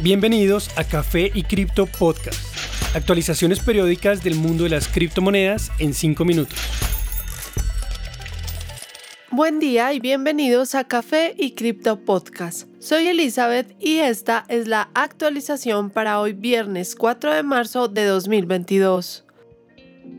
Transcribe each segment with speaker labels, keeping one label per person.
Speaker 1: Bienvenidos a Café y Cripto Podcast. Actualizaciones periódicas del mundo de las criptomonedas en 5 minutos.
Speaker 2: Buen día y bienvenidos a Café y Cripto Podcast. Soy Elizabeth y esta es la actualización para hoy viernes 4 de marzo de 2022.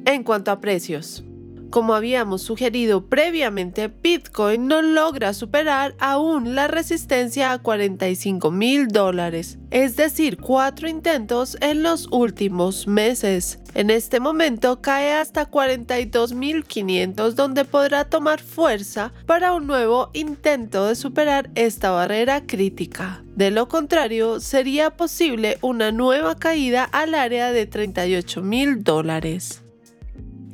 Speaker 2: En cuanto a precios, como habíamos sugerido previamente, Bitcoin no logra superar aún la resistencia a 45 mil dólares, es decir, cuatro intentos en los últimos meses. En este momento cae hasta 42.500 donde podrá tomar fuerza para un nuevo intento de superar esta barrera crítica. De lo contrario, sería posible una nueva caída al área de 38 mil dólares.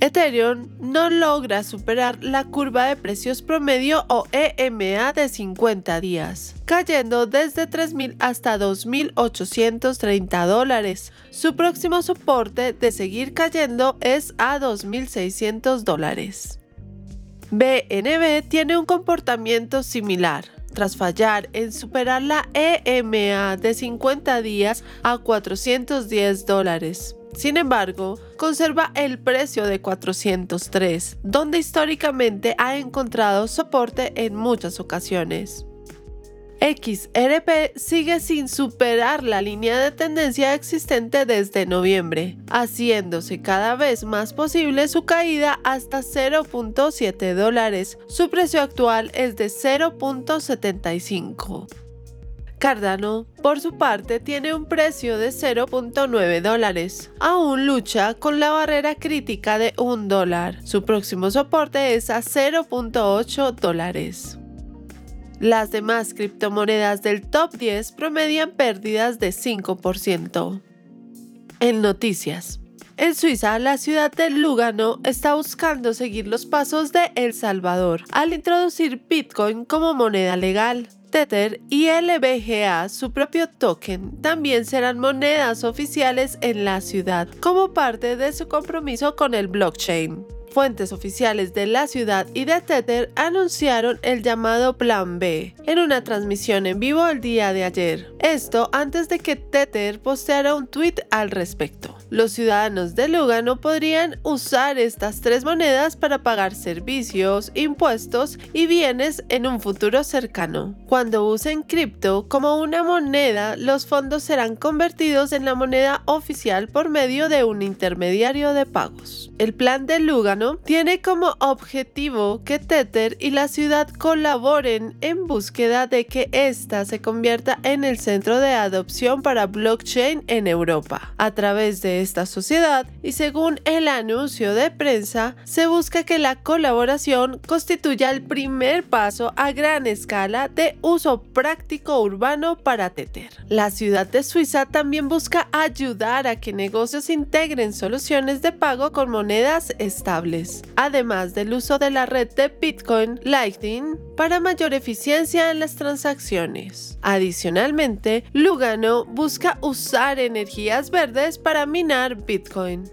Speaker 2: Ethereum no logra superar la curva de precios promedio o EMA de 50 días, cayendo desde 3.000 hasta 2.830 dólares. Su próximo soporte de seguir cayendo es a 2.600 dólares. BNB tiene un comportamiento similar tras fallar en superar la EMA de 50 días a 410 dólares. Sin embargo, conserva el precio de 403, donde históricamente ha encontrado soporte en muchas ocasiones. XRP sigue sin superar la línea de tendencia existente desde noviembre, haciéndose cada vez más posible su caída hasta 0.7 dólares. Su precio actual es de 0.75. Cardano, por su parte, tiene un precio de 0.9 dólares. Aún lucha con la barrera crítica de 1 dólar. Su próximo soporte es a 0.8 dólares. Las demás criptomonedas del top 10 promedian pérdidas de 5%. En noticias. En Suiza, la ciudad de Lugano está buscando seguir los pasos de El Salvador al introducir Bitcoin como moneda legal. Tether y LBGA, su propio token, también serán monedas oficiales en la ciudad como parte de su compromiso con el blockchain. Fuentes oficiales de la ciudad y de Tether anunciaron el llamado Plan B en una transmisión en vivo el día de ayer. Esto antes de que Tether posteara un tweet al respecto. Los ciudadanos de Lugano podrían usar estas tres monedas para pagar servicios, impuestos y bienes en un futuro cercano. Cuando usen cripto como una moneda, los fondos serán convertidos en la moneda oficial por medio de un intermediario de pagos. El plan de Lugano tiene como objetivo que Tether y la ciudad colaboren en búsqueda de que ésta se convierta en el centro de adopción para blockchain en Europa. A través de esta sociedad y según el anuncio de prensa, se busca que la colaboración constituya el primer paso a gran escala de uso práctico urbano para Tether. La ciudad de Suiza también busca ayudar a que negocios integren soluciones de pago con monedas estables, además del uso de la red de Bitcoin Lightning para mayor eficiencia en las transacciones. Adicionalmente, Lugano busca usar energías verdes para minar Bitcoin.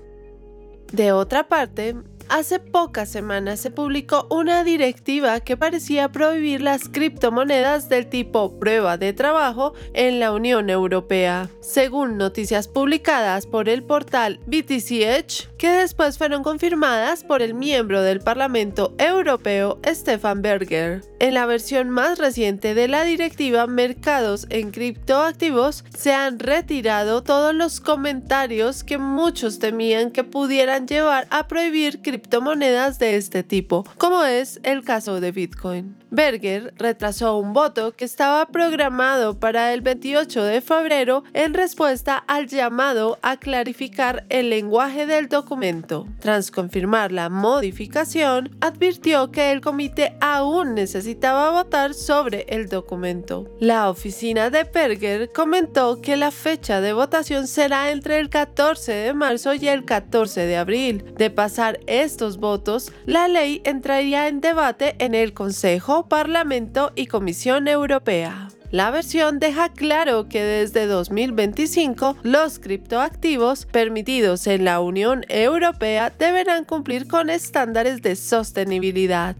Speaker 2: De otra parte, Hace pocas semanas se publicó una directiva que parecía prohibir las criptomonedas del tipo prueba de trabajo en la Unión Europea, según noticias publicadas por el portal BTC Edge, que después fueron confirmadas por el miembro del Parlamento Europeo Stefan Berger. En la versión más reciente de la directiva Mercados en criptoactivos se han retirado todos los comentarios que muchos temían que pudieran llevar a prohibir criptomonedas criptomonedas de este tipo, como es el caso de Bitcoin. Berger retrasó un voto que estaba programado para el 28 de febrero en respuesta al llamado a clarificar el lenguaje del documento. Tras confirmar la modificación, advirtió que el comité aún necesitaba votar sobre el documento. La oficina de Berger comentó que la fecha de votación será entre el 14 de marzo y el 14 de abril. De pasar estos votos, la ley entraría en debate en el Consejo Parlamento y Comisión Europea. La versión deja claro que desde 2025 los criptoactivos permitidos en la Unión Europea deberán cumplir con estándares de sostenibilidad.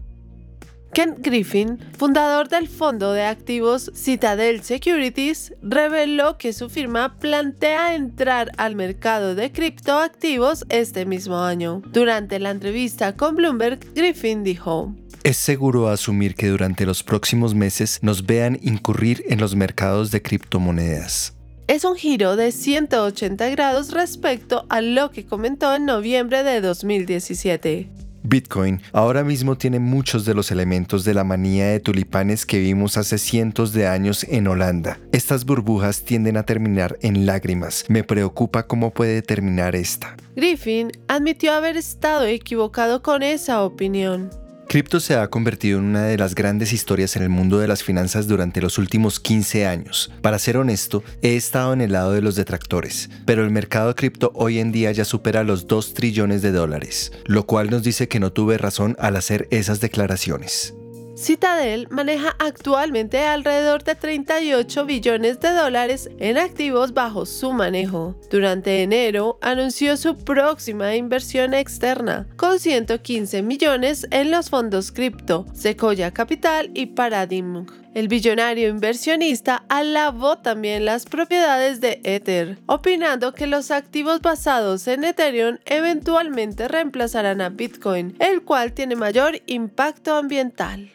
Speaker 2: Ken Griffin, fundador del fondo de activos Citadel Securities, reveló que su firma plantea entrar al mercado de criptoactivos este mismo año. Durante la entrevista con Bloomberg, Griffin dijo,
Speaker 3: es seguro asumir que durante los próximos meses nos vean incurrir en los mercados de criptomonedas.
Speaker 2: Es un giro de 180 grados respecto a lo que comentó en noviembre de 2017.
Speaker 3: Bitcoin ahora mismo tiene muchos de los elementos de la manía de tulipanes que vimos hace cientos de años en Holanda. Estas burbujas tienden a terminar en lágrimas. Me preocupa cómo puede terminar esta.
Speaker 2: Griffin admitió haber estado equivocado con esa opinión.
Speaker 3: Cripto se ha convertido en una de las grandes historias en el mundo de las finanzas durante los últimos 15 años. Para ser honesto, he estado en el lado de los detractores, pero el mercado cripto hoy en día ya supera los 2 trillones de dólares, lo cual nos dice que no tuve razón al hacer esas declaraciones.
Speaker 2: Citadel maneja actualmente alrededor de 38 billones de dólares en activos bajo su manejo. Durante enero anunció su próxima inversión externa, con 115 millones en los fondos cripto, Sequoia Capital y Paradigm. El billonario inversionista alabó también las propiedades de Ether, opinando que los activos basados en Ethereum eventualmente reemplazarán a Bitcoin, el cual tiene mayor impacto ambiental.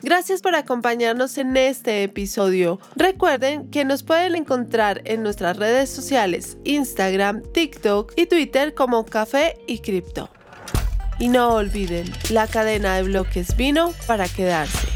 Speaker 2: Gracias por acompañarnos en este episodio. Recuerden que nos pueden encontrar en nuestras redes sociales, Instagram, TikTok y Twitter como Café y Cripto. Y no olviden, la cadena de bloques vino para quedarse.